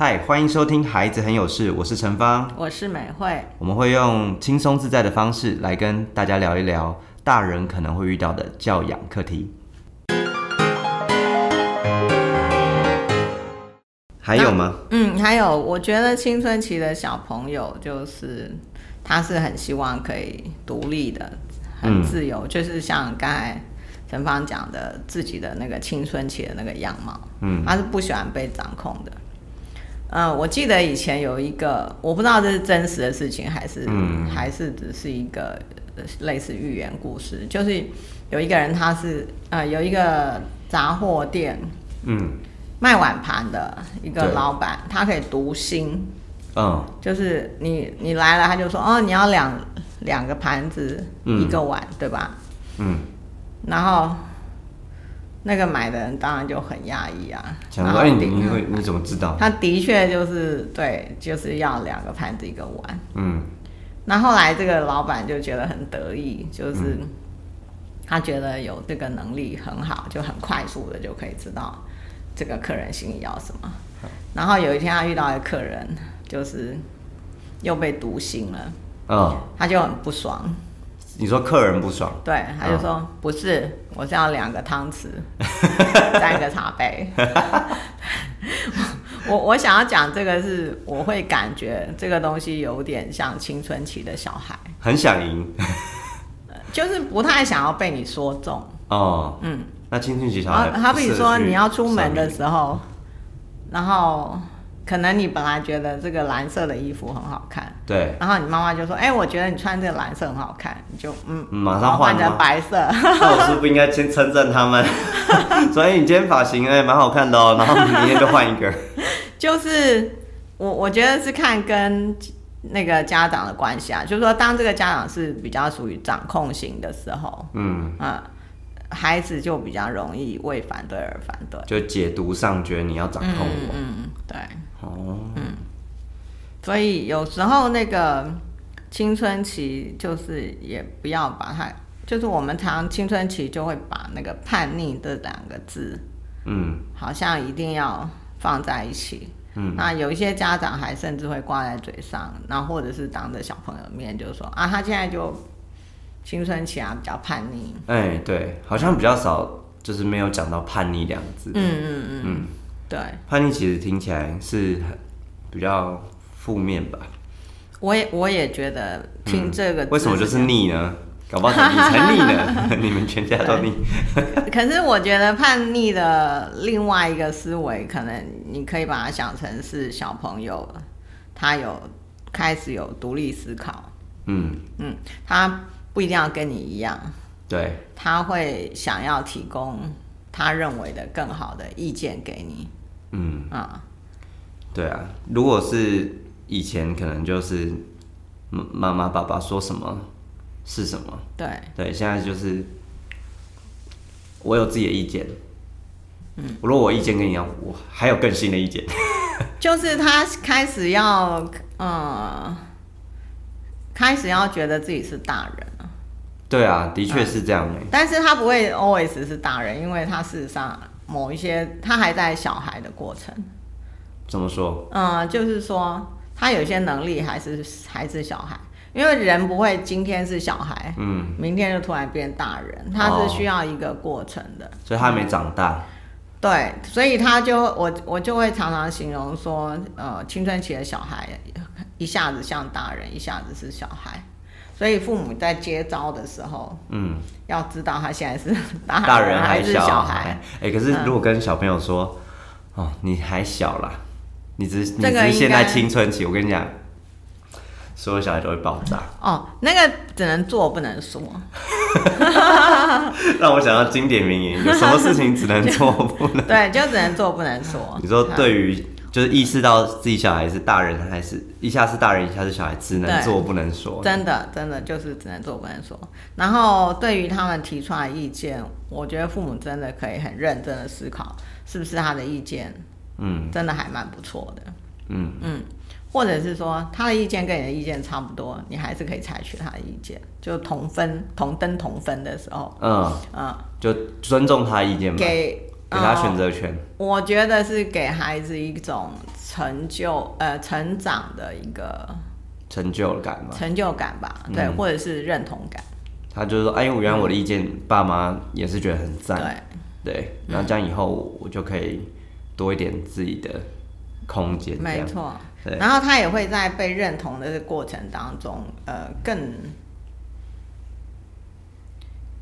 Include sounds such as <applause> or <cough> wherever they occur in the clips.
嗨，欢迎收听《孩子很有事》，我是陈芳，我是美惠。我们会用轻松自在的方式来跟大家聊一聊大人可能会遇到的教养课题。还有吗？嗯，还有，我觉得青春期的小朋友就是他是很希望可以独立的，很自由，就是像刚才陈芳讲的自己的那个青春期的那个样貌，嗯，他是不喜欢被掌控的。嗯，我记得以前有一个，我不知道这是真实的事情还是还是只是一个类似寓言故事，就是有一个人他是呃有一个杂货店，嗯。卖碗盘的一个老板，他可以读心，嗯，就是你你来了，他就说哦，你要两两个盘子，一个碗，对吧？嗯，然后那个买的人当然就很压抑啊。想说，哎，你你你怎么知道？他的确就是对，就是要两个盘子一个碗。嗯，那后来这个老板就觉得很得意，就是他觉得有这个能力很好，就很快速的就可以知道。这个客人心里要什么？然后有一天他遇到一个客人，就是又被毒心了，嗯，他就很不爽。你说客人不爽？对，他就说不是，我是要两个汤匙，<laughs> 三个茶杯。<laughs> 我我想要讲这个是，我会感觉这个东西有点像青春期的小孩，很想赢，<laughs> 就是不太想要被你说中。哦，嗯。那青春期小孩，好比说你要出门的时候，然后可能你本来觉得这个蓝色的衣服很好看，对，然后你妈妈就说：“哎，我觉得你穿这个蓝色很好看。”你就嗯，马上换成白色。那我是不是应该先称赞他们？<laughs> 所以你今天发型哎蛮好看的哦，然后明天就换一个。<laughs> 就是我我觉得是看跟那个家长的关系啊，就是说当这个家长是比较属于掌控型的时候，嗯啊。孩子就比较容易为反对而反对，就解读上觉得你要掌控我，嗯，对，哦，嗯，所以有时候那个青春期就是也不要把它，就是我们常青春期就会把那个叛逆这两个字，嗯，好像一定要放在一起，嗯，那有一些家长还甚至会挂在嘴上，那或者是当着小朋友面就说啊，他现在就。青春期啊，比较叛逆。哎，对，好像比较少，就是没有讲到叛逆两个字。嗯嗯嗯嗯，对。叛逆其实听起来是很比较负面吧？我也我也觉得听这个，为什么就是逆呢？搞不好你才逆呢，<laughs> 你们全家都逆。可是我觉得叛逆的另外一个思维，可能你可以把它想成是小朋友，他有开始有独立思考。嗯嗯，他。不一定要跟你一样，对，他会想要提供他认为的更好的意见给你。嗯。啊，对啊，如果是以前可能就是妈妈爸爸说什么是什么，对。对，现在就是我有自己的意见。嗯，如果我意见跟你一样，我还有更新的意见，<laughs> 就是他开始要嗯，开始要觉得自己是大人。对啊，的确是这样的。但是他不会 always 是大人，因为他事实上某一些他还在小孩的过程。怎么说？嗯，就是说他有些能力还是还是小孩，因为人不会今天是小孩，嗯，明天就突然变大人，他是需要一个过程的。所以他没长大。对，所以他就我我就会常常形容说，呃，青春期的小孩一下子像大人，一下子是小孩。所以父母在接招的时候，嗯，要知道他现在是 <laughs> 大人还是小孩。哎，可是如果跟小朋友说，哦，你还小啦，你只你只是现在青春期，我跟你讲，所有小孩都会爆炸。哦，那个只能做不能说。<laughs> 让我想到经典名言：有什么事情只能做不能？<laughs> 对，就只能做不能说。你说对于。就是意识到自己小孩是大人还是一下是大人一下是小孩，只能做不能说。真的，真的就是只能做不能说。然后对于他们提出来意见，我觉得父母真的可以很认真的思考，是不是他的意见，嗯，真的还蛮不错的。嗯嗯，或者是说他的意见跟你的意见差不多，你还是可以采取他的意见，就同分同登同分的时候，嗯嗯，就尊重他的意见，给。给他选择权。我觉得是给孩子一种成就呃成长的一个成就感吧，成就感吧，对，或者是认同感。他就是说，哎，我原来我的意见，爸妈也是觉得很赞，对。对，然后这样以后我就可以多一点自己的空间，没错。然后他也会在被认同的过程当中，呃，更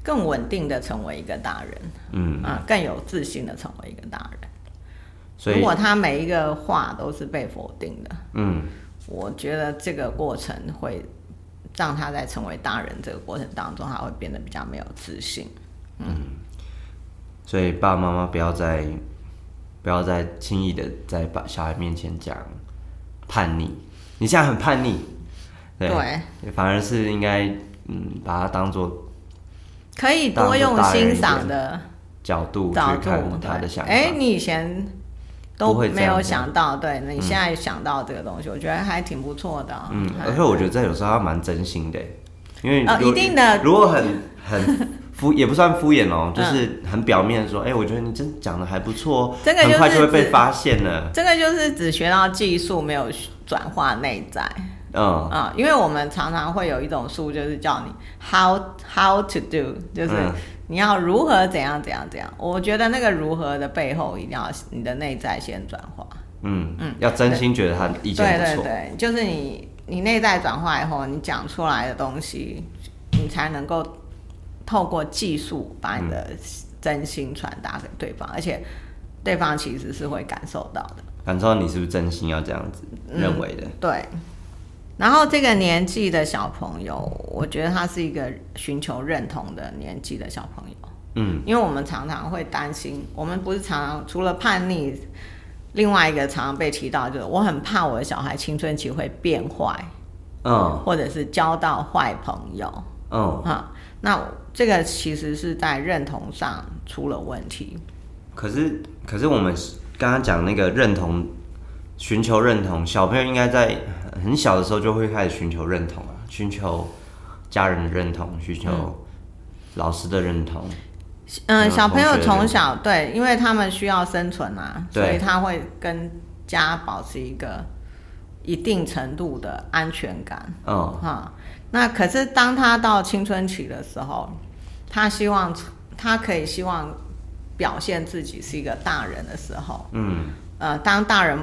更稳定的成为一个大人，嗯啊，更有自信的成为一个大人。所以，如果他每一个话都是被否定的，嗯，我觉得这个过程会让他在成为大人这个过程当中，他会变得比较没有自信。嗯，所以爸爸妈妈不要再不要再轻易的在把小孩面前讲。叛逆，你现在很叛逆，对，反而是应该嗯，把他当做可以多用欣赏的角度去看他的想法。哎，你以前都没有想到，对，你现在想到这个东西，我觉得还挺不错的。嗯，而且我觉得这有时候还蛮真心的，因为一定的，如果很很。<laughs> 敷也不算敷衍哦，就是很表面说，哎，我觉得你真讲的还不错，很快就会被发现了。这个就是只学到技术，没有转化内在。嗯啊，因为我们常常会有一种书，就是叫你 how how to do，就是你要如何怎样怎样怎样。我觉得那个如何的背后，一定要你的内在先转化。嗯嗯，要真心觉得他意见不错。对对对，就是你你内在转化以后，你讲出来的东西，你才能够。透过技术把你的真心传达给对方，而且对方其实是会感受到的，感受到你是不是真心要这样子认为的。对。然后这个年纪的小朋友，我觉得他是一个寻求认同的年纪的小朋友。嗯。因为我们常常会担心，我们不是常常除了叛逆，另外一个常常被提到就是我很怕我的小孩青春期会变坏，嗯，或者是交到坏朋友，嗯，哈。那这个其实是在认同上出了问题。可是，可是我们刚刚讲那个认同，寻求认同，小朋友应该在很小的时候就会开始寻求认同啊，寻求家人的认同，寻求老师的认同。嗯，小朋友从小对，因为他们需要生存啊，所以他会跟家保持一个一定程度的安全感。嗯，哈。那可是当他到青春期的时候，他希望他可以希望表现自己是一个大人的时候，嗯，呃，当大人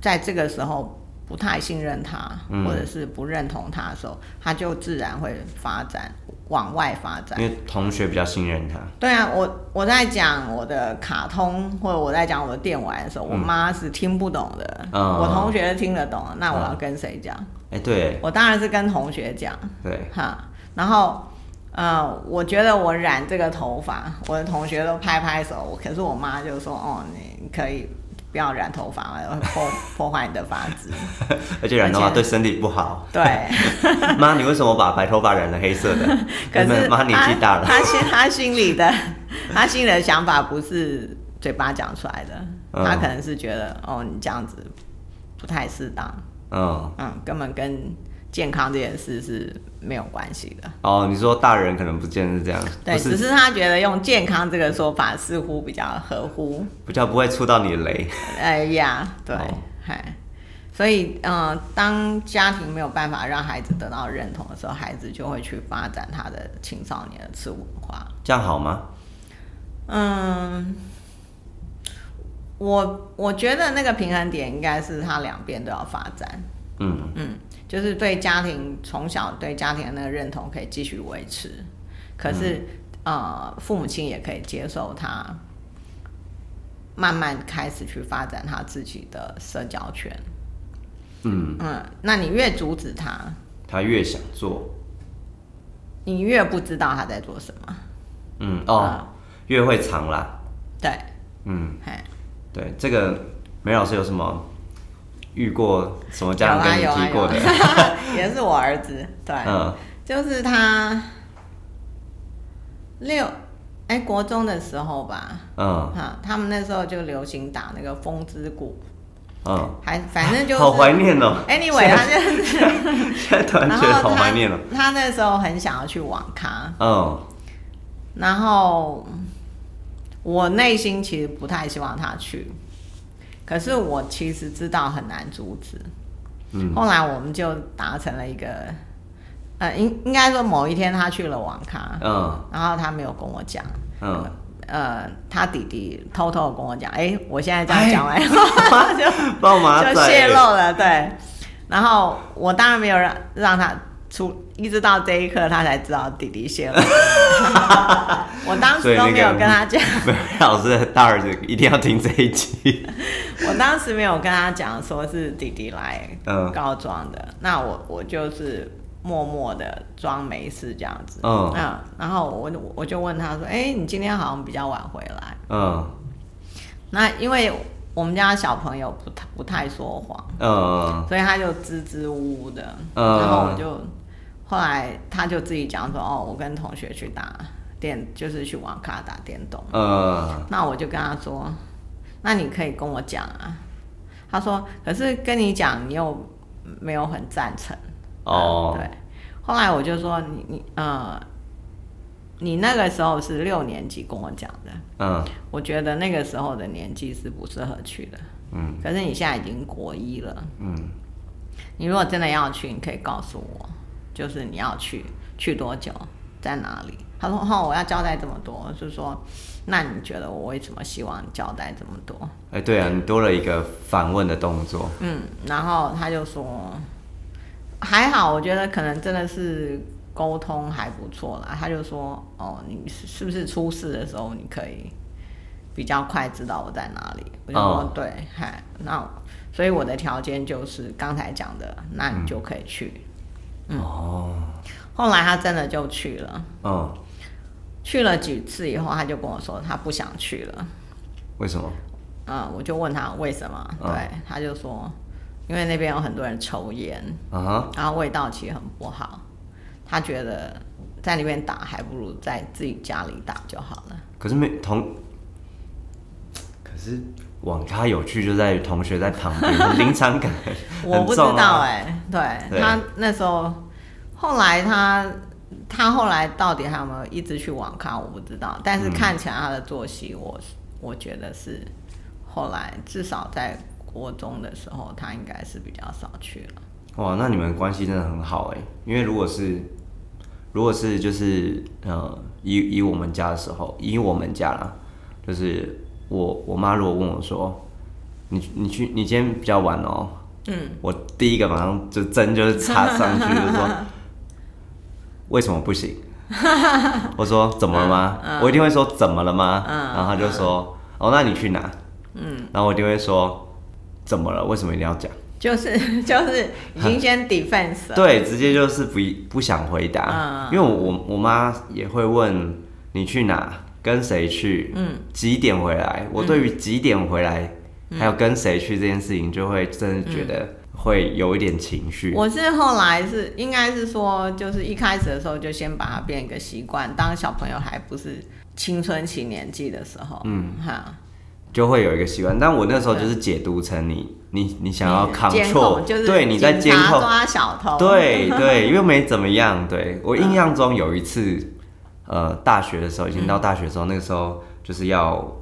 在这个时候不太信任他，或者是不认同他的时候，他就自然会发展往外发展。因为同学比较信任他。对啊，我我在讲我的卡通或者我在讲我的电玩的时候，我妈是听不懂的，我同学听得懂，那我要跟谁讲？哎，对，我当然是跟同学讲，对，哈，然后，呃，我觉得我染这个头发，我的同学都拍拍手，可是我妈就说，哦，你可以不要染头发了，破 <laughs> 破坏你的发质，<laughs> 而且染头发对身体不好。对，<laughs> 妈，你为什么把白头发染成黑色的？可是妈年纪大了，他心他心里的他心里的想法不是嘴巴讲出来的，他可能是觉得，哦，你这样子不太适当。嗯嗯，根本跟健康这件事是没有关系的。哦，你说大人可能不见是这样，对，只是他觉得用健康这个说法似乎比较合乎，比较不会触到你的雷。哎呀，对，<laughs> 嗨，所以嗯，当家庭没有办法让孩子得到认同的时候，孩子就会去发展他的青少年的次文化。这样好吗？嗯。我我觉得那个平衡点应该是他两边都要发展，嗯嗯，就是对家庭从小对家庭的那个认同可以继续维持，可是呃父母亲也可以接受他慢慢开始去发展他自己的社交圈，嗯。嗯，那你越阻止他，他越想做，你越不知道他在做什么，嗯哦，越会藏啦，对，嗯，嘿。对这个梅老师有什么遇过什么家长跟你提过的？<laughs> 也是我儿子，对，嗯，就是他六哎国中的时候吧，嗯，哈，他们那时候就流行打那个风之谷，嗯，还反正就好怀念哦。Anyway，他就 <laughs> 现在突然觉得好怀念了。他那时候很想要去网咖，嗯，然后。我内心其实不太希望他去，可是我其实知道很难阻止。嗯。后来我们就达成了一个，呃，应应该说某一天他去了网咖，嗯。然后他没有跟我讲，嗯，呃，他弟弟偷偷地跟我讲，哎、我现在这样讲完话 <laughs> 就就泄露了，对。然后我当然没有让让他出，一直到这一刻他才知道弟弟先了。<laughs> 我当时都没有跟他讲，<laughs> 老师的大儿子一定要听这一集。<laughs> 我当时没有跟他讲说是弟弟来嗯告状的，那我我就是默默的装没事这样子。嗯然后我就我就问他说：“哎、你今天好像比较晚回来。嗯”那因为我们家小朋友不太不太说谎，嗯所以他就支支吾吾的。嗯然后我就后来他就自己讲说：“哦，我跟同学去打电，就是去网咖打电动。”嗯那我就跟他说：“那你可以跟我讲啊。”他说：“可是跟你讲，你又没有很赞成。”哦对。后来我就说：“你你呃，你那个时候是六年级跟我讲的，嗯我觉得那个时候的年纪是不适合去的。嗯可是你现在已经国一了，嗯你如果真的要去，你可以告诉我，就是你要去去多久，在哪里。”他说：“哦，我要交代这么多。”就说：“那你觉得我为什么希望你交代这么多？”哎、对啊，你多了一个反问的动作。嗯，然后他就说还好，我觉得可能真的是沟通还不错啦。他就说哦，你是是不是出事的时候你可以比较快知道我在哪里？我就说、哦对，嗨，那所以我的条件就是刚才讲的，那你就可以去。哦，后来他真的就去了，嗯，去了几次以后，他就跟我说他不想去了。为什么？嗯，我就问他为什么，嗯对，他就说因为那边有很多人抽烟。然后味道其实很不好，他觉得在那边打还不如在自己家里打就好了。可是没同，可是网咖有趣就在于同学在旁边，临场感很我不知道哎、对对他那时候，后来他他后来到底还有没有一直去网咖，我不知道。但是看起来他的作息我，我觉得是后来至少在国中的时候，他应该是比较少去了。哇，那你们关系真的很好哎，因为如果是如果是就是呃以以我们家的时候，以我们家啦，就是我我妈如果问我说，你你去你今天比较晚哦，嗯，我第一个马上就针就是插上去，就说 <laughs> 为什么不行？我说 <laughs> 怎么了吗？我一定会说怎么了吗？嗯然后他就说哦，那你去哪？嗯，然后我一定会说怎么了？为什么一定要讲？就是 <laughs> 就是已经先 defense 了。对，直接就是不不想回答，嗯因为我我我妈也会问你去哪，跟谁去，嗯，几点回来。我对于几点回来，还有跟谁去这件事情，就会真的觉得会有一点情绪。我是后来是应该是说，就是一开始的时候就先把它变一个习惯，当小朋友还不是青春期年纪的时候，嗯。哈，就会有一个习惯，但我那时候就是解读成你你你想要监 control，就是对，你在监控，抓小偷，对对，又没怎么样。对。我印象中有一次，呃，大学的时候，已经到大学的时候，那个时候就是要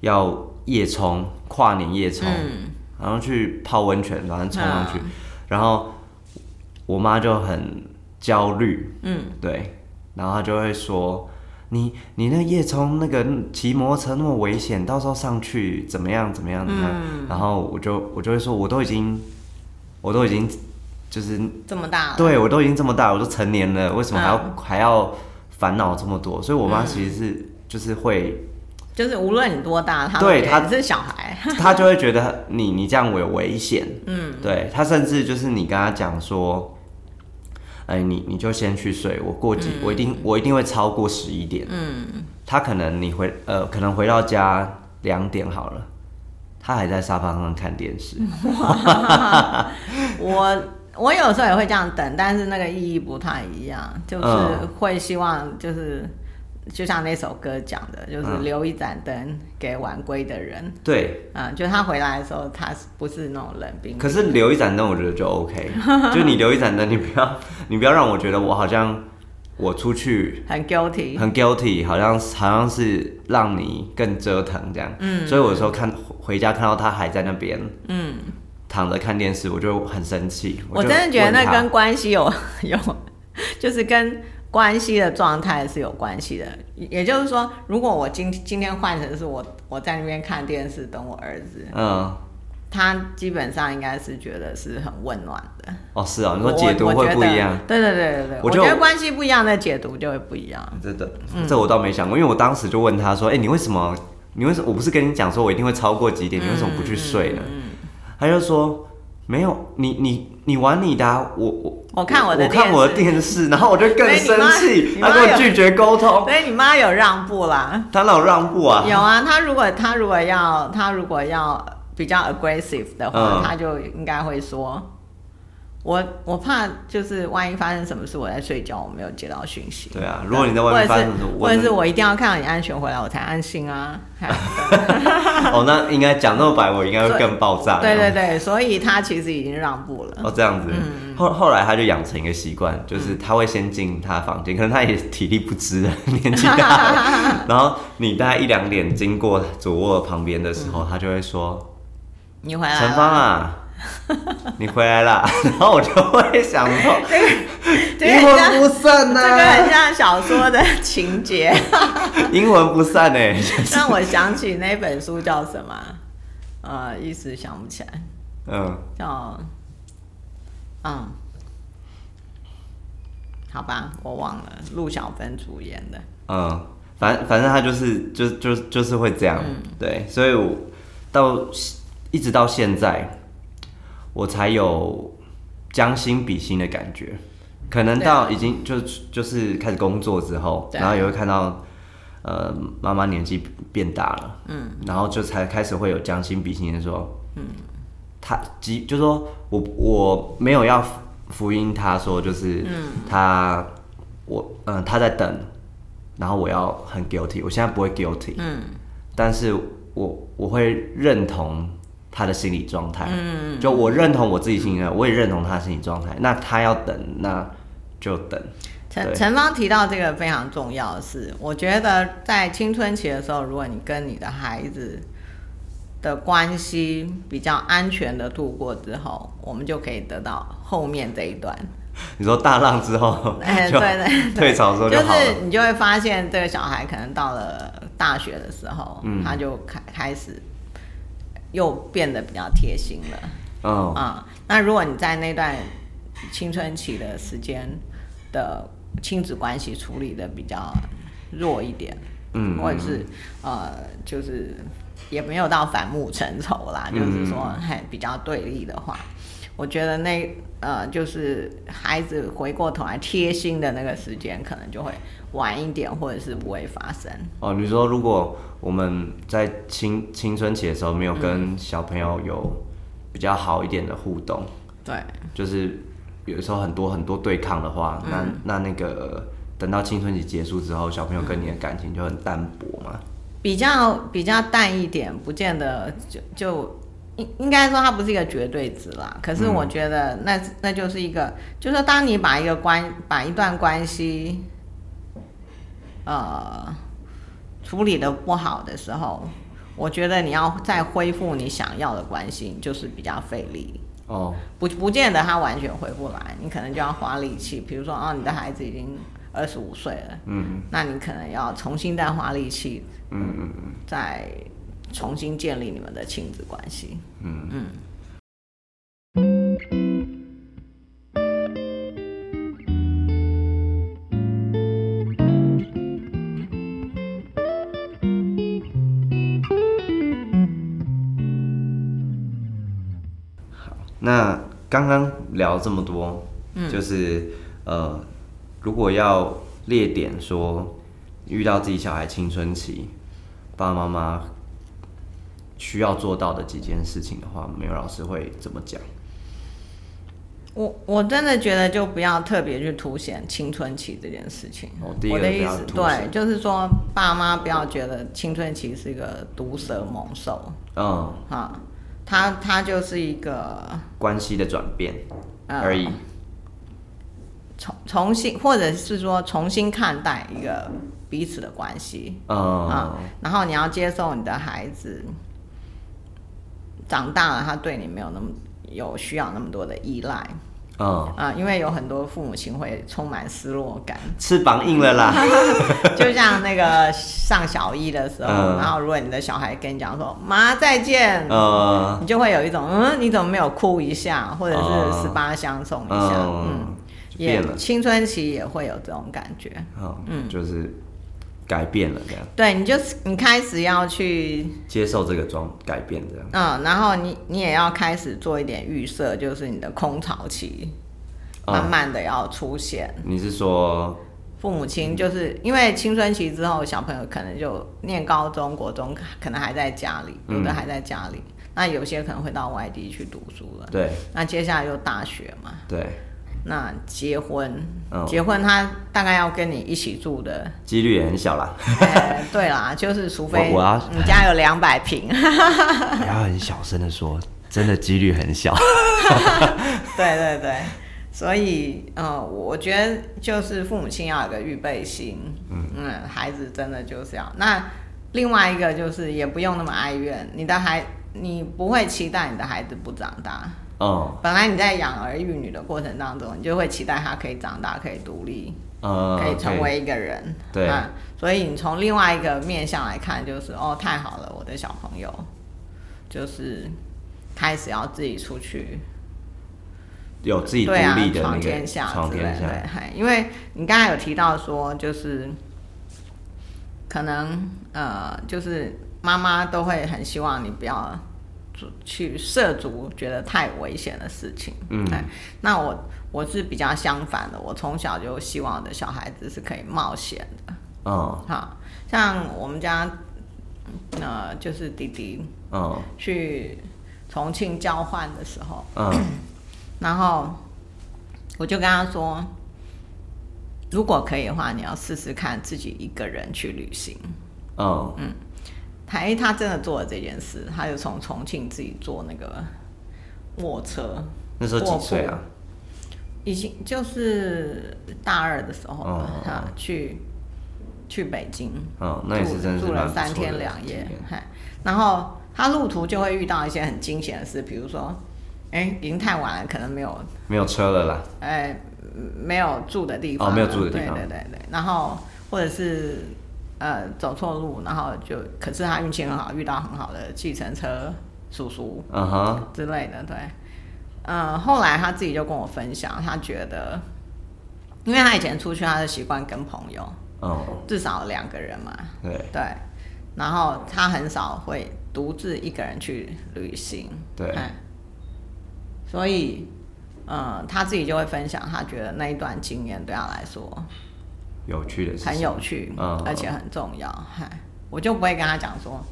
要夜冲，跨年夜冲，嗯然后去泡温泉，反正冲上去，嗯。然后我妈就很焦虑，嗯，对，然后她就会说。你你那夜冲那个骑摩托车那么危险，到时候上去怎么样怎么样怎么样？嗯。然后我就我就会说，我都已经我都已经就是这么大了，对我都已经这么大，我都成年了，为什么还要、嗯。还要烦恼这么多？所以我妈其实是、就是会，就是无论你多大，她对他他是小孩，<laughs> 她就会觉得你你这样有危险，嗯，对她甚至就是你跟她讲说，哎，你你就先去睡，我过几、我一定我一定会超过十一点，嗯，她可能你回呃可能回到家两点好了，她还在沙发上看电视，<laughs> 我我有时候也会这样等，但是那个意义不太一样，就是嗯会希望就是。就像那首歌讲的，就是嗯留一盏灯给晚归的人。对，嗯，就他回来的时候，他是不是那种冷冰冰？可是留一盏灯，我觉得就 OK。<laughs> 就你留一盏灯，你不要，你不要让我觉得我好像我出去很 guilty，很 guilty，好像好像是让你更折腾这样。嗯，所以我有时候看回家看到他还在那边，嗯，躺着看电视，我就很生气。我真的觉得那跟关系有 <laughs> 有，就是跟关系的状态是有关系的。也就是说，如果我今今天换成是我我在那边看电视等我儿子，嗯。他基本上应该是觉得是很温暖的哦，是啊，你说解读会不一样，对对对对对，我觉得关系不一样，那解读就会不一样。真的，这我倒没想过，因为我当时就问他说：“哎，你为什么？你为什么？我不是跟你讲说我一定会超过几点？你为什么不去睡呢？”他就说：“没有，你你你玩你的，我我我看我的我看我的电视，<laughs> 然后我就更生气，他跟我拒绝沟通。所以你妈有让步啦？他哪有让步啊？有啊，他如果他如果要他如果要。比较 aggressive 的话，他就应该会说：“我我怕就是万一发生什么事，我在睡觉，我没有接到讯息。”对啊，如果你在外面发生什么，或者是我一定要看到你安全回来，我才安心啊。<laughs> 哦，那应该讲那么白，我应该会更爆炸。<laughs> 对对对，所以他其实已经让步了。哦，这样子。后后来他就养成一个习惯，就是他会先进他房间，可能他也体力不支，<laughs> 年纪大。然后你大概一两点经过主卧旁边的时候，他就会说。你回来，陈芳啊，<laughs> 你回来了，<laughs> 然后我就会想到，阴魂不散呢，这个很像小说的情节，<laughs> 阴魂不散哎，让我想起那本书叫什么？呃，一时想不起来，嗯，叫，嗯，好吧，我忘了，陆小芬主演的，嗯，反反正他就是就就就是会这样，对，所以我到。一直到现在，我才有将心比心的感觉。可能到已经就就是开始工作之后，然后也会看到，呃，妈妈年纪变大了，嗯，然后就才开始会有将心比心的说，嗯，他即就说我我没有要福音，他说就是，嗯，他我嗯他在等，然后我要很 guilty，我现在不会 guilty，嗯，但是我我会认同。他的心理状态，嗯，就我认同我自己心理，我也认同他的心理状态。那他要等，那就等。陈陈芳提到这个非常重要的是，我觉得在青春期的时候，如果你跟你的孩子的关系比较安全的度过之后，我们就可以得到后面这一段。你说大浪之后，哎，对对，退潮之后就是你就会发现这个小孩可能到了大学的时候，嗯，他就开开始。又变得比较贴心了，哦啊，那如果你在那段青春期的时间的亲子关系处理的比较弱一点，嗯，或者是呃，就是也没有到反目成仇啦，就是说还比较对立的话，我觉得那呃，就是孩子回过头来贴心的那个时间，可能就会晚一点，或者是不会发生。哦，你说如果。我们在青青春期的时候没有跟小朋友有比较好一点的互动，对，就是有时候很多很多对抗的话，那那那个等到青春期结束之后，小朋友跟你的感情就很淡薄嘛。比较比较淡一点，不见得就就应应该说它不是一个绝对值啦。可是我觉得那那就是一个，就是当你把一个关把一段关系，呃。处理的不好的时候，我觉得你要再恢复你想要的关系，就是比较费力哦。不不见得他完全回不来，你可能就要花力气。比如说，哦，你的孩子已经二十五岁了，嗯，那你可能要重新再花力气，嗯嗯嗯，再重新建立你们的亲子关系，嗯嗯。那刚刚聊这么多，就是呃，如果要列点说，遇到自己小孩青春期，爸爸妈妈需要做到的几件事情的话，没有老师会怎么讲？我我真的觉得就不要特别去凸显青春期这件事情。我的意思，对，就是说爸妈不要觉得青春期是一个毒蛇猛兽。嗯，哈。它它就是一个关系的转变而已。重重新，或者是说重新看待一个彼此的关系嗯啊，然后你要接受你的孩子长大了，他对你没有那么有需要那么多的依赖嗯，啊，因为有很多父母亲会充满失落感，翅膀硬了啦，<laughs> 就像那个上小一的时候，嗯。然后如果你的小孩跟你讲说“妈再见”，呃，你就会有一种嗯，你怎么没有哭一下，或者哦是十八相送一下，嗯，嗯，也青春期也会有这种感觉。嗯，就是改变了这样，对你就是你开始要去接受这个装改变这样，嗯，然后你你也要开始做一点预设，就是你的空巢期嗯慢慢的要出现。你是说，父母亲就是因为青春期之后，小朋友可能就念高中、国中，可能还在家里，有的还在家里，那有些可能会到外地去读书了。对。那接下来就大学嘛，对，那结婚，嗯结婚他大概要跟你一起住的，几率也很小啦，呃，对啦，<laughs> 就是除非你家有两百平，<laughs> 你要很小声的说，真的几率很小，<laughs> 对对对，所以呃，我觉得就是父母亲要有个预备心，嗯孩子真的就是要。那另外一个就是也不用那么哀怨，你的孩你不会期待你的孩子不长大，嗯。本来你在养儿育女的过程当中，你就会期待他可以长大，可以独立，呃，可以成为一个人，对。啊，所以你从另外一个面向来看，就是哦，太好了，我的小朋友就是开始要自己出去，有自己独立，的那个闯天下。之类的，闯天下，对，因为你刚才有提到说，就是可能呃，就是妈妈都会很希望你不要做去涉足觉得太危险的事情，嗯。哎，那我我是比较相反的，我从小就希望我的小孩子是可以冒险的，嗯。好，像我们家呃，就是弟弟嗯。去重庆交换的时候，嗯。<clears throat> 然后我就跟他说，如果可以的话，你要试试看自己一个人去旅行。嗯他哎，他真的做了这件事，他就从重庆自己坐那个卧车，那时候几岁啊？已经就是大二的时候他去去北京，嗯，那也是真的是住了三天两夜然后他路途就会遇到一些很惊险的事，比如说，哎，已经太晚了，可能没有没有车了啦，哎，没有住的地方啊，哦没有住的地方。对对对对，然后或者是呃走错路，然后就可是他运气很好，遇到很好的计程车叔叔嗯哼，之类的，对，嗯、后来他自己就跟我分享，他觉得，因为他以前出去，他的习惯跟朋友嗯，至少两个人嘛，对。对，然后他很少会独自一个人去旅行，对。哎。所以，嗯，他自己就会分享，他觉得那一段经验对他来说有趣的事情，很有趣，嗯而且很重要。嗨，我就不会跟他讲说，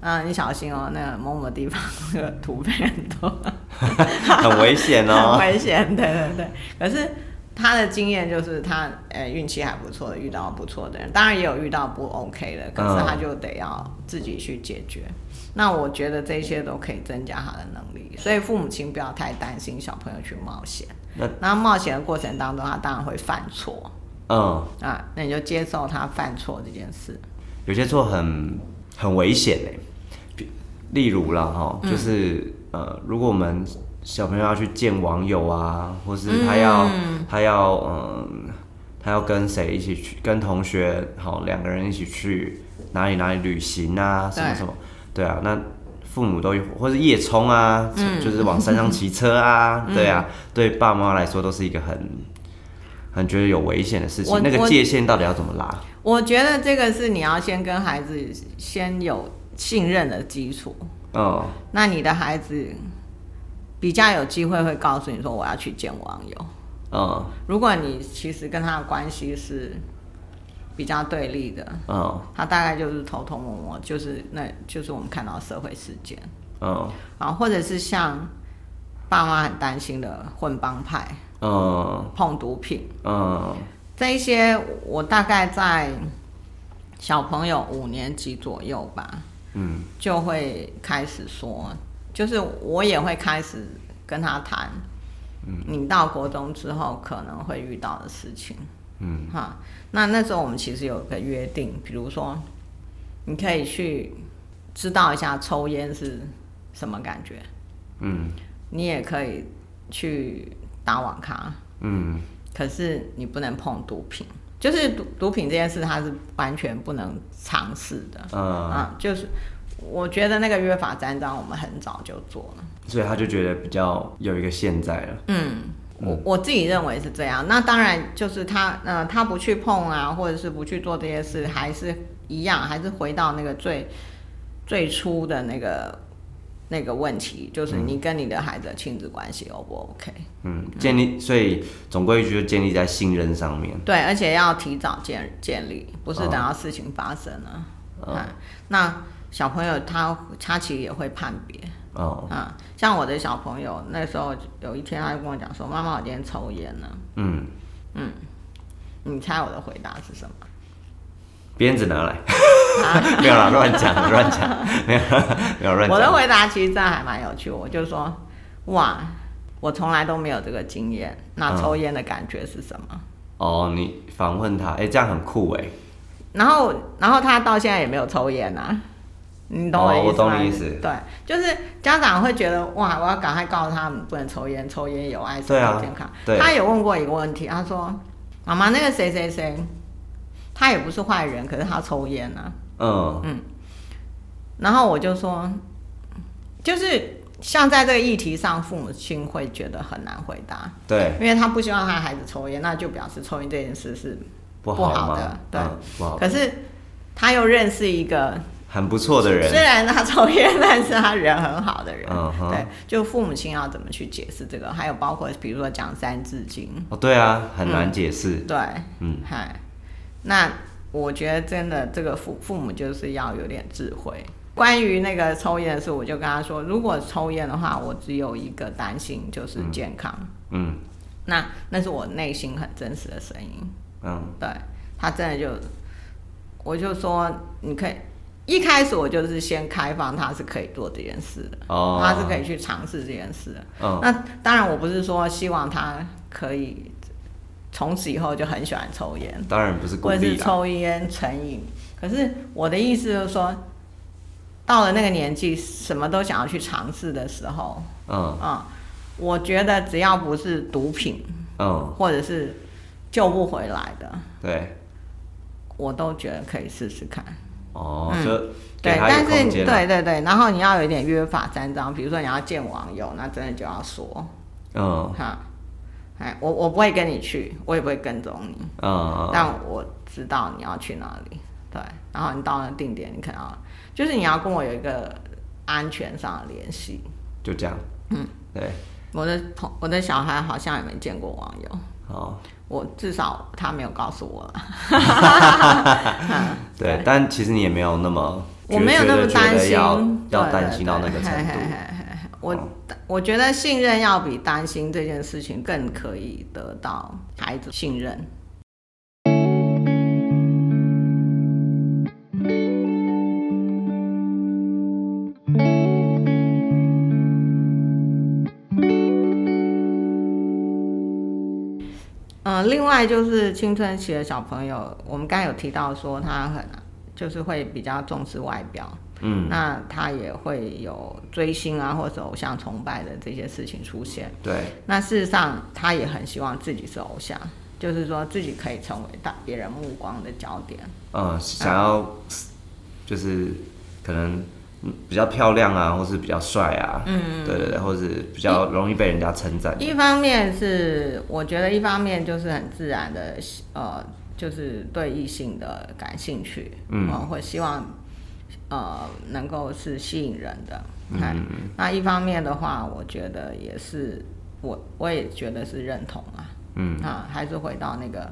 啊，你小心哦，那个某某地方那个土匪很多，<laughs> 很危险哦 <laughs> 很哦。危险，对对对。可是他的经验就是他呃运气还不错的，遇到不错的人，当然也有遇到不 OK 的，可是嗯他就得要自己去解决。那我觉得这些都可以增加他的能力，所以父母亲不要太担心小朋友去冒险。那那冒险的过程当中，他当然会犯错嗯，啊，那你就接受他犯错这件事。有些错很很危险嘞，比例如啦哈，嗯。就是、呃，如果我们小朋友要去见网友啊，或是他要、嗯他要嗯、他要跟谁一起去，跟同学好两个人一起去哪里哪里旅行啊，什么什么，对啊，那父母都有，或是夜冲啊，嗯。就是往山上骑车啊，<laughs> 对啊，对爸妈来说都是一个很很觉得有危险的事情，那个界限到底要怎么拉？我觉得这个是你要先跟孩子先有信任的基础，哦那你的孩子比较有机会会告诉你说我要去见网友。嗯。如果你其实跟他的关系是比较对立的，嗯。他大概就是偷偷摸摸，就是那就是我们看到社会事件。嗯。啊，或者是像爸妈很担心的混帮派、嗯。碰毒品。嗯。这一些，我大概在小朋友五年级左右吧，嗯。就会开始说，就是我也会开始跟他谈，嗯。你到国中之后可能会遇到的事情。嗯，哈，那那时候我们其实有个约定，比如说，你可以去知道一下抽烟是什么感觉。嗯，你也可以去打网咖。嗯，可是你不能碰毒品，就是毒毒品这件事，它是完全不能尝试的。嗯，啊，就是我觉得那个约法三章，我们很早就做了。所以他就觉得比较有一个现在了。嗯，我我自己认为是这样。那当然就是他呃，他不去碰啊，或者是不去做这些事，还是一样，还是回到那个最最初的那个那个问题，就是你跟你的孩子的亲子关系 O 不 OK？嗯，建立，所以总归一句，就建立在信任上面。对，而且要提早建建立，不是等到事情发生了。嗯，那小朋友他他其实也会判别。哦，啊，像我的小朋友那时候有一天，他就跟我讲说：“妈妈，我今天抽烟了。”嗯嗯，你猜我的回答是什么？鞭子拿来，<laughs> 没有啦，乱讲乱讲，没有没有乱讲。我的回答其实这还蛮有趣，我就说：“哇，我从来都没有这个经验，那抽烟的感觉是什么？”哦，你访问他，哎，这样很酷哎。然后，然后他到现在也没有抽烟啊。你懂我意思吗？我懂你意思。对，就是家长会觉得哇，我要赶快告诉他们不能抽烟，抽烟有害身体健康。他有问过一个问题，他说：“妈妈，那个谁谁谁，他也不是坏人，可是他抽烟啊。”嗯嗯。然后我就说，就是像在这个议题上，父母亲会觉得很难回答。对。因为他不希望他孩子抽烟，那就表示抽烟这件事是不好的。对。不好。可是他又认识一个。很不错的人，虽然他抽烟，但是他人很好的人。对，就父母亲要怎么去解释这个？还有包括比如说讲三字经。哦，对啊，很难解释。对，嗯，嗨，那我觉得真的这个父父母就是要有点智慧。关于那个抽烟的事，我就跟他说，如果抽烟的话，我只有一个担心就是健康。嗯，那那是我内心很真实的声音。嗯，对他真的就，我就说你可以。一开始我就是先开放他是可以做这件事的，哦他是可以去尝试这件事的。那当然我不是说希望他可以从此以后就很喜欢抽烟，当然不是，或者是抽烟成瘾。可是我的意思就是说，到了那个年纪，什么都想要去尝试的时候，嗯。嗯，我觉得只要不是毒品，嗯，或者是救不回来的，对，我都觉得可以试试看。哦，就对，但是对对对，然后你要有一点约法三章，比如说你要见网友，那真的就要说，嗯，哈，哎，我我不会跟你去，我也不会跟踪你，嗯，但我知道你要去哪里，对，然后你到了定点，你可能要，就是你要跟我有一个安全上的联系，就这样，嗯，对，我的同我的小孩好像也没见过网友，哦。我至少他没有告诉我了。<laughs> 对，但其实你也没有那么，我没有那么担心，要担心到那个程度。我我觉得信任要比担心这件事情更可以得到孩子信任。嗯另外就是青春期的小朋友，我们刚才有提到说他很就是会比较重视外表，嗯，那他也会有追星啊或者偶像崇拜的这些事情出现。对，那事实上他也很希望自己是偶像，就是说自己可以成为大别人目光的焦点。嗯，想要就是可能。比较漂亮啊，或是比较帅啊，嗯，对对对，或是比较容易被人家称赞。一方面是我觉得，一方面就是很自然的，呃，就是对异性的感兴趣，嗯，或希望呃能够是吸引人的。嗯，那一方面的话，我觉得也是，我我也觉得是认同啊，嗯啊，还是回到那个。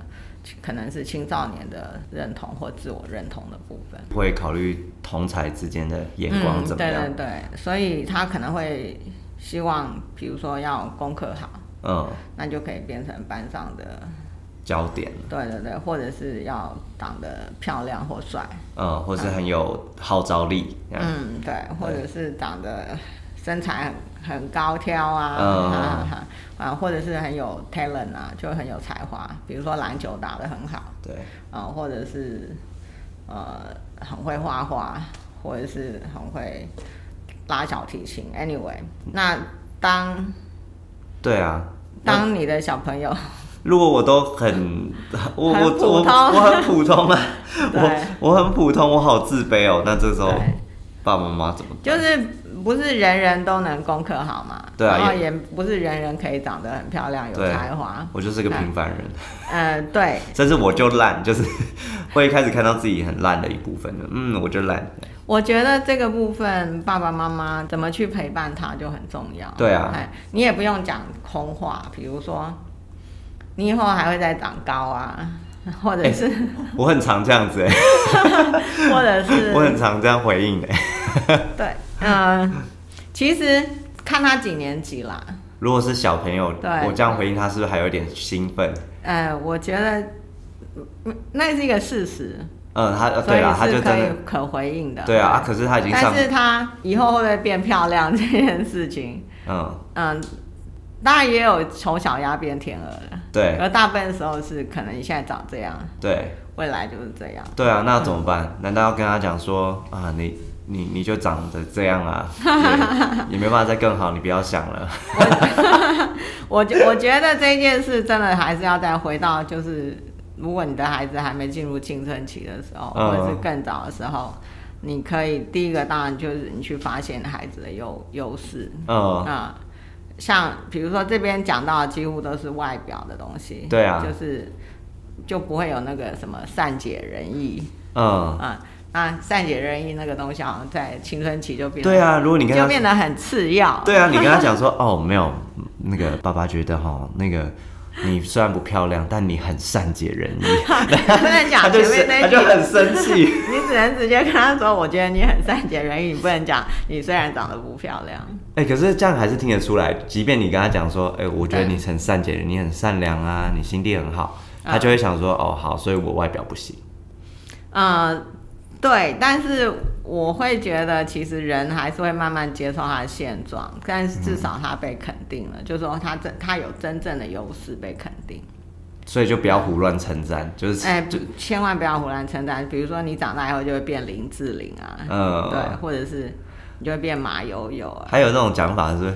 可能是青少年的认同或自我认同的部分，会考虑同才之间的眼光怎么样？对对对，所以他可能会希望，比如说要功课好，嗯，那就可以变成班上的焦点。对对对，或者是要长得漂亮或帅，嗯，或是很有号召力。嗯，对，或者是长得身材很很高挑啊，啊，或者是很有 talent 啊，就很有才华，比如说篮球打得很好，对，啊，或者是呃很会画画，或者是很会拉小提琴。Anyway，那当对啊，当你的小朋友，如果我都很 <laughs> 我我我很普通啊，<laughs> 我我很普通，我好自卑哦。那这时候爸爸妈妈怎么？就是不是人人都能功课好嘛？对啊然后也也不是人人可以长得很漂亮有才华。我就是个平凡人，呃，对，甚至我就烂，就是会开始看到自己很烂的一部分。嗯，我就烂。我觉得这个部分爸爸妈妈怎么去陪伴他就很重要。对啊哎，你也不用讲空话，比如说你以后还会再长高啊，或者是、我很常这样子哎，或者是 <laughs> 我很常这样回应哎。对，嗯、其实看他几年级啦。如果是小朋友，对我这样回应他，是不是还有点兴奋？呃，我觉得嗯那是一个事实，嗯，他对啦，他就可可回应的。对啊，啊可是他已经上但，是他以后会不会变漂亮这件事情，嗯，嗯，当然也有丑小鸭变天鹅的，对而大部分时候是可能你现在长这样，对未来就是这样。对啊，那怎么办？难道要跟他讲说啊，你你你就长得这样啊，<laughs> 对也没办法再更好，你不要想了。我 <laughs> 觉我觉得这件事真的还是要再回到，就是如果你的孩子还没进入青春期的时候，嗯或者是更早的时候，你可以第一个当然就是你去发现孩子的优优势嗯，啊。像比如说这边讲到几乎都是外表的东西，对啊就是就不会有那个什么善解人意嗯，啊。那善解人意那个东西，好像在青春期就变得对啊，如果你跟他就变得很次要。对啊，你跟他讲说 <laughs> 哦，没有，那个爸爸觉得哈，那个你虽然不漂亮，但你很善解人意，<laughs> 不能讲 <laughs> 他就前面那句他就很生气。<laughs> 你只能直接跟他说：“我觉得你很善解人意。”你不能讲你虽然长得不漂亮。哎、可是这样还是听得出来，即便你跟他讲说，哎、我觉得你很善解人，你很善良啊，你心地很好，他嗯就会想说，哦，好，所以我外表不行。呃，对，但是我会觉得，其实人还是会慢慢接受他的现状，但是至少他被肯定了，就是说他真他有真正的优势被肯定。所以就不要胡乱称赞，就是、哎、就千万不要胡乱称赞，比如说你长大以后就会变林志玲啊，嗯对，或者是你就会变马友友啊。还有那种讲法是，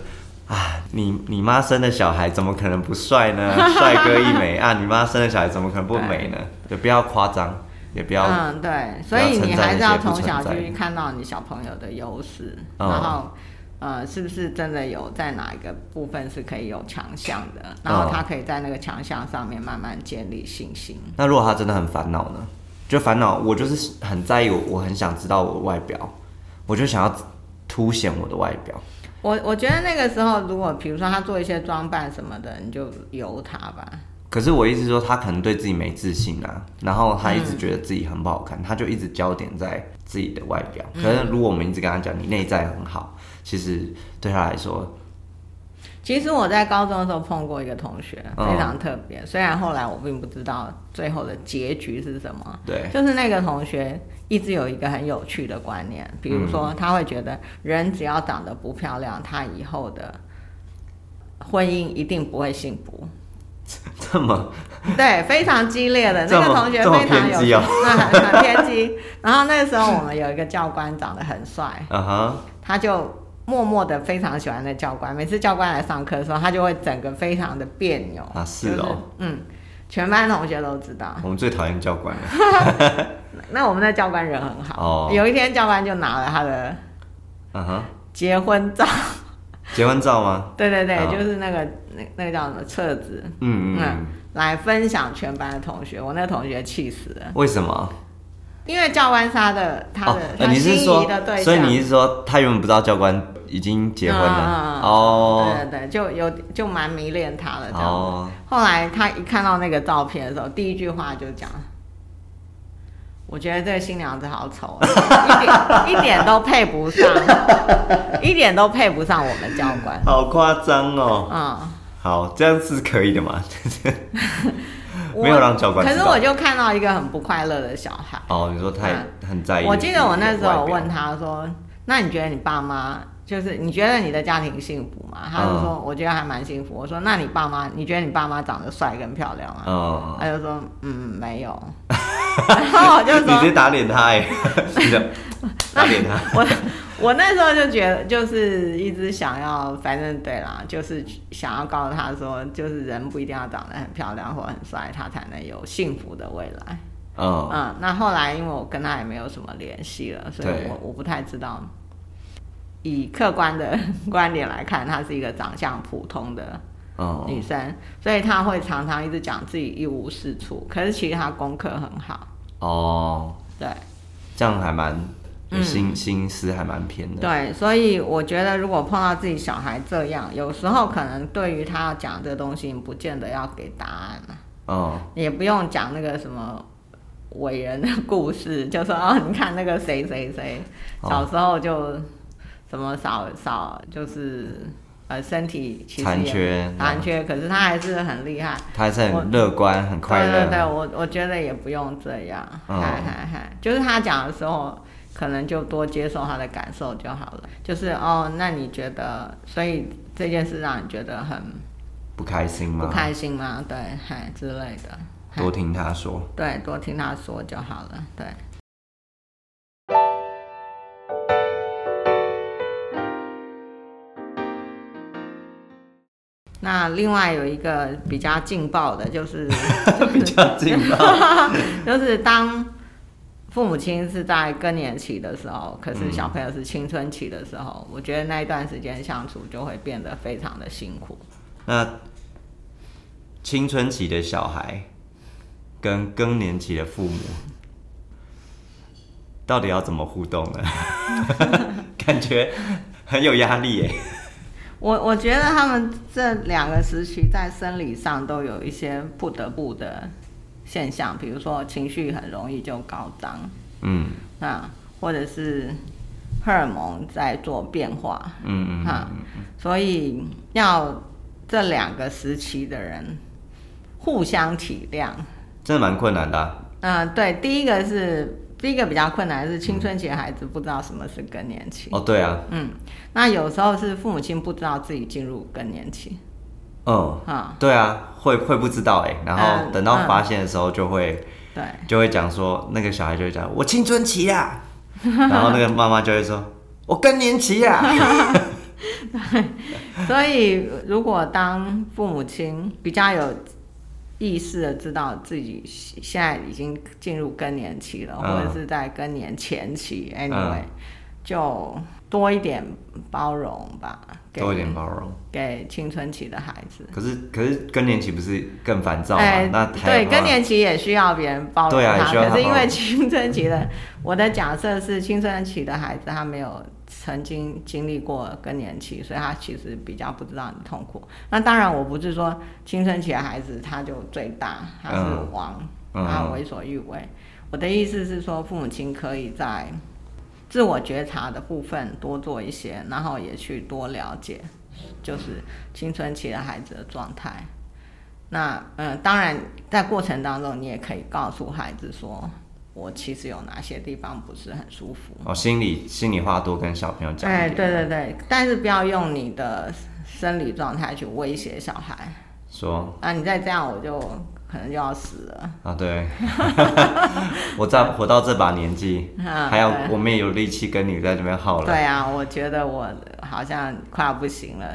啊，你你妈生的小孩怎么可能不帅呢？帅哥一枚 <laughs> 啊，你妈生的小孩怎么可能不美呢？就不要夸张，也不要、嗯，对，所以你还是要从小去看到你小朋友的优势，嗯然后呃，是不是真的有在哪一个部分是可以有强项的，然后嗯他可以在那个强项上面慢慢建立信心。那如果他真的很烦恼呢？就烦恼，我就是很在意我，我很想知道我的外表，我就想要凸显我的外表。我我觉得那个时候，如果比如说他做一些装扮什么的，你就由他吧。可是我意思说，他可能对自己没自信啊，然后他一直觉得自己很不好看，他就一直焦点在自己的外表。可是如果我们一直跟他讲你内在很好，其实对他来说，其实我在高中的时候碰过一个同学，嗯非常特别。虽然后来我并不知道最后的结局是什么，对，就是那个同学一直有一个很有趣的观念，比如说他会觉得人只要长得不漂亮，他以后的婚姻一定不会幸福。<laughs> 这么对，非常激烈的那个同学非常有那很很偏激。<laughs> 然后那个时候我们有一个教官长得很帅，<laughs> 嗯哼，他就默默的非常喜欢那教官。每次教官来上课的时候，他就会整个非常的别扭啊是就是哦嗯，全班同学都知道。我们最讨厌教官了。那我们的教官人很好，哦有一天教官就拿了他的嗯哼，结婚照，结婚照吗？对对对，哦就是那个那那个叫什么册子，嗯嗯嗯，来分享全班的同学。我那个同学气死了，为什么？因为教官杀的他的、哦，他呃你是心说仪的对象，所以你是说他原本不知道教官已经结婚了？哦对对对，就有就蛮迷恋他的这样。哦，后来他一看到那个照片的时候，第一句话就讲：“我觉得这个新娘子好丑，一点一点都配不上，一点都配不上我们教官。<laughs> 好夸张哦。嗯，好，这样是可以的嘛？<laughs> 没有让教官可是我就看到一个很不快乐的小孩。哦，你说他很在意。我记得我那时候有问他说：“那你觉得你爸妈就是你觉得你的家庭幸福吗？他就说我觉得还蛮幸福。我说那你爸妈，你觉得你爸妈长得帅跟漂亮吗？嗯，他就说嗯没有。然后我就说你直接打脸他哎，<laughs> 是的，打脸他。我我那时候就觉得，就是一直想要，反正对啦，就是想要告诉他说，就是人不一定要长得很漂亮或很帅，他才能有幸福的未来。嗯嗯，那后来因为我跟他也没有什么联系了，所以我我不太知道。以客观的 <laughs> 观点来看，他是一个长相普通的嗯，女生，所以她会常常一直讲自己一无是处。可是其实她功课很好，哦，对这样还蛮心心思还蛮偏的。对，所以我觉得如果碰到自己小孩这样，有时候可能对于他要讲这个东西，你不见得要给答案嘛。哦，也不用讲那个什么伟人的故事，就说哦，你看那个谁谁谁哦小时候就什么少少就是呃身体其实残缺残缺，可是他还是很厉害。他还是很乐观，很快乐。对对对，我我觉得也不用这样，嗯嗨嗨嗨，就是他讲的时候，可能就多接受他的感受就好了。就是哦，那你觉得，所以这件事让你觉得很不开心吗？不开心吗？对，嗨之类的，多听他说。对，多听他说就好了。对。那另外有一个比较劲爆的，就是 <laughs> 比较劲爆。<laughs> 就是当父母亲是在更年期的时候，可是小朋友是青春期的时候，我觉得那一段时间相处就会变得非常的辛苦。那青春期的小孩跟更年期的父母，到底要怎么互动呢？<laughs> 感觉很有压力耶。我我觉得他们这两个时期在生理上都有一些不得不的现象，比如说情绪很容易就高涨，嗯。啊，或者是荷尔蒙在做变化，嗯嗯哈，所以要这两个时期的人互相体谅。真的蛮困难的啊、嗯、对，第一个是第一个比较困难的是青春期的孩子不知道什么是更年期。哦，对啊，嗯，那有时候是父母亲不知道自己进入更年期。嗯，啊，对啊，会会不知道哎，然后嗯等到发现的时候就会、对，就会讲说，那个小孩就会讲我青春期啦，<laughs> 然后那个妈妈就会说我更年期 <laughs> 啦。所以如果当父母亲比较有意识的知道自己现在已经进入更年期了，嗯或者是在更年前期，anyway，、嗯就多一点包容吧，给多一点包容。给青春期的孩子。可是可是更年期不是更烦躁吗？对，更年期也需要别人包容他可是因为青春期的，我的假设是青春期的孩子他没有曾经经历过更年期，所以他其实比较不知道你的痛苦。那当然，我不是说青春期的孩子他就最大，他是嗯王，嗯他为所欲为。我的意思是说，父母亲可以在自我觉察的部分多做一些，然后也去多了解，就是青春期的孩子的状态。那嗯，当然在过程当中，你也可以告诉孩子说，我其实有哪些地方不是很舒服。哦，心里心里话多跟小朋友讲一哎，对对对，但是不要用你的生理状态去威胁小孩。说啊你再这样，我就可能就要死了。啊，对，<laughs> 我在活到这把年纪，啊还要我们也有力气跟你在这边耗了。对啊，我觉得我好像快要不行了。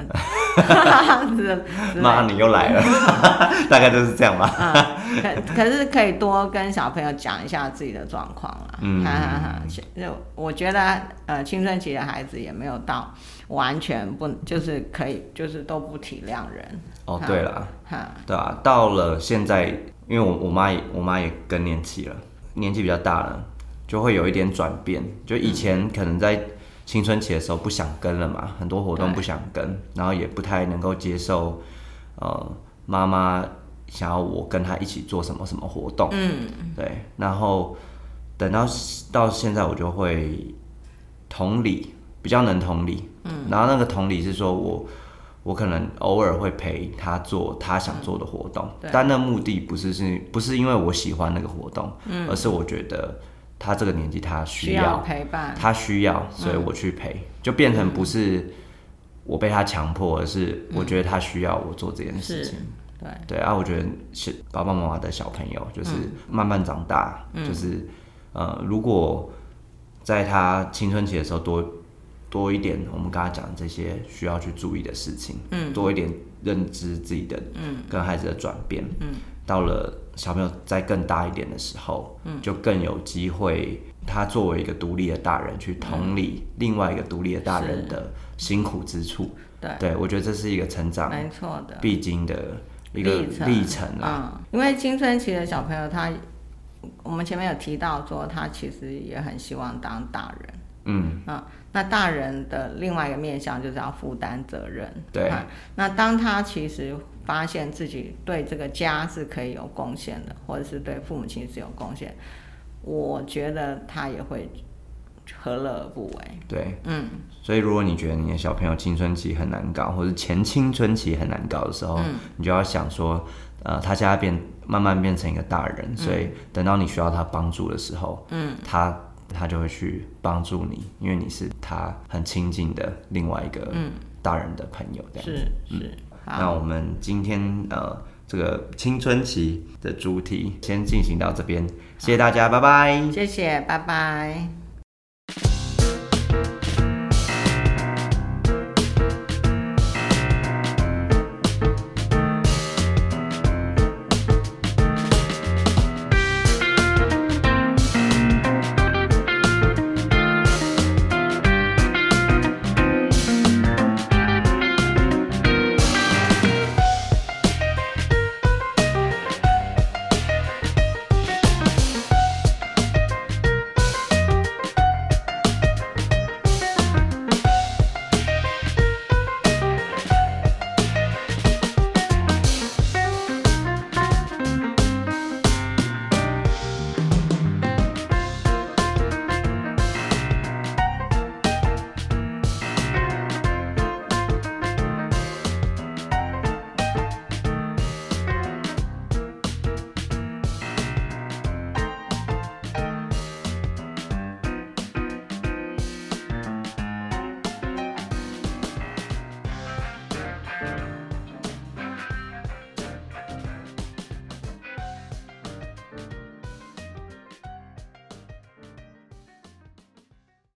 <laughs> 妈，你又来了，<laughs> 大概就是这样吧。嗯，可可是可以多跟小朋友讲一下自己的状况啦。嗯哈哈哈。就我觉得，呃，青春期的孩子也没有到完全不，就是可以，就是都不体谅人。哦，对了，哈，对啊，到了现在，因为我我妈也我妈也更年期了，年纪比较大了，就会有一点转变。就以前可能在青春期的时候不想跟了嘛，很多活动不想跟，然后也不太能够接受，呃，妈妈想要我跟她一起做什么什么活动。嗯，对，然后等到到现在，我就会同理，比较能同理。嗯，然后那个同理是说我我可能偶尔会陪他做他想做的活动，对。但那目的不是是不是因为我喜欢那个活动，嗯，而是我觉得他这个年纪他需需要要，陪伴，他需要，所以我去陪，就变成不是我被他强迫，而是我觉得他需要我做这件事是情。，对，对啊，我觉得是爸爸妈妈的小朋友，就是慢慢长大，就是呃，如果在他青春期的时候多多一点，我们刚才讲这些需要去注意的事情，嗯，多一点认知自己的，嗯，跟孩子的转变，嗯，到了小朋友再更大一点的时候，嗯，就更有机会，他作为一个独立的大人去同理另外一个独立的大人的辛苦之处，对，对我觉得这是一个成长没错的。必经的一个历程啦。嗯，因为青春期的小朋友他，我们前面有提到说，他其实也很希望当大人。嗯，啊、那大人的另外一个面向就是要负担责任。对啊那当他其实发现自己对这个家是可以有贡献的，或者是对父母亲是有贡献，我觉得他也会何乐而不为。对，嗯，所以如果你觉得你的小朋友青春期很难搞，或者前青春期很难搞的时候，嗯你就要想说，呃，他现在变慢慢变成一个大嗯人，所以等到你需要他帮助的时候，嗯，他他就会去帮助你，因为你是他很亲近的另外一个大人的朋友，这样子。是是，那我们今天呃这个青春期的主题先进行到这边，谢谢大家，拜拜。谢谢，拜拜。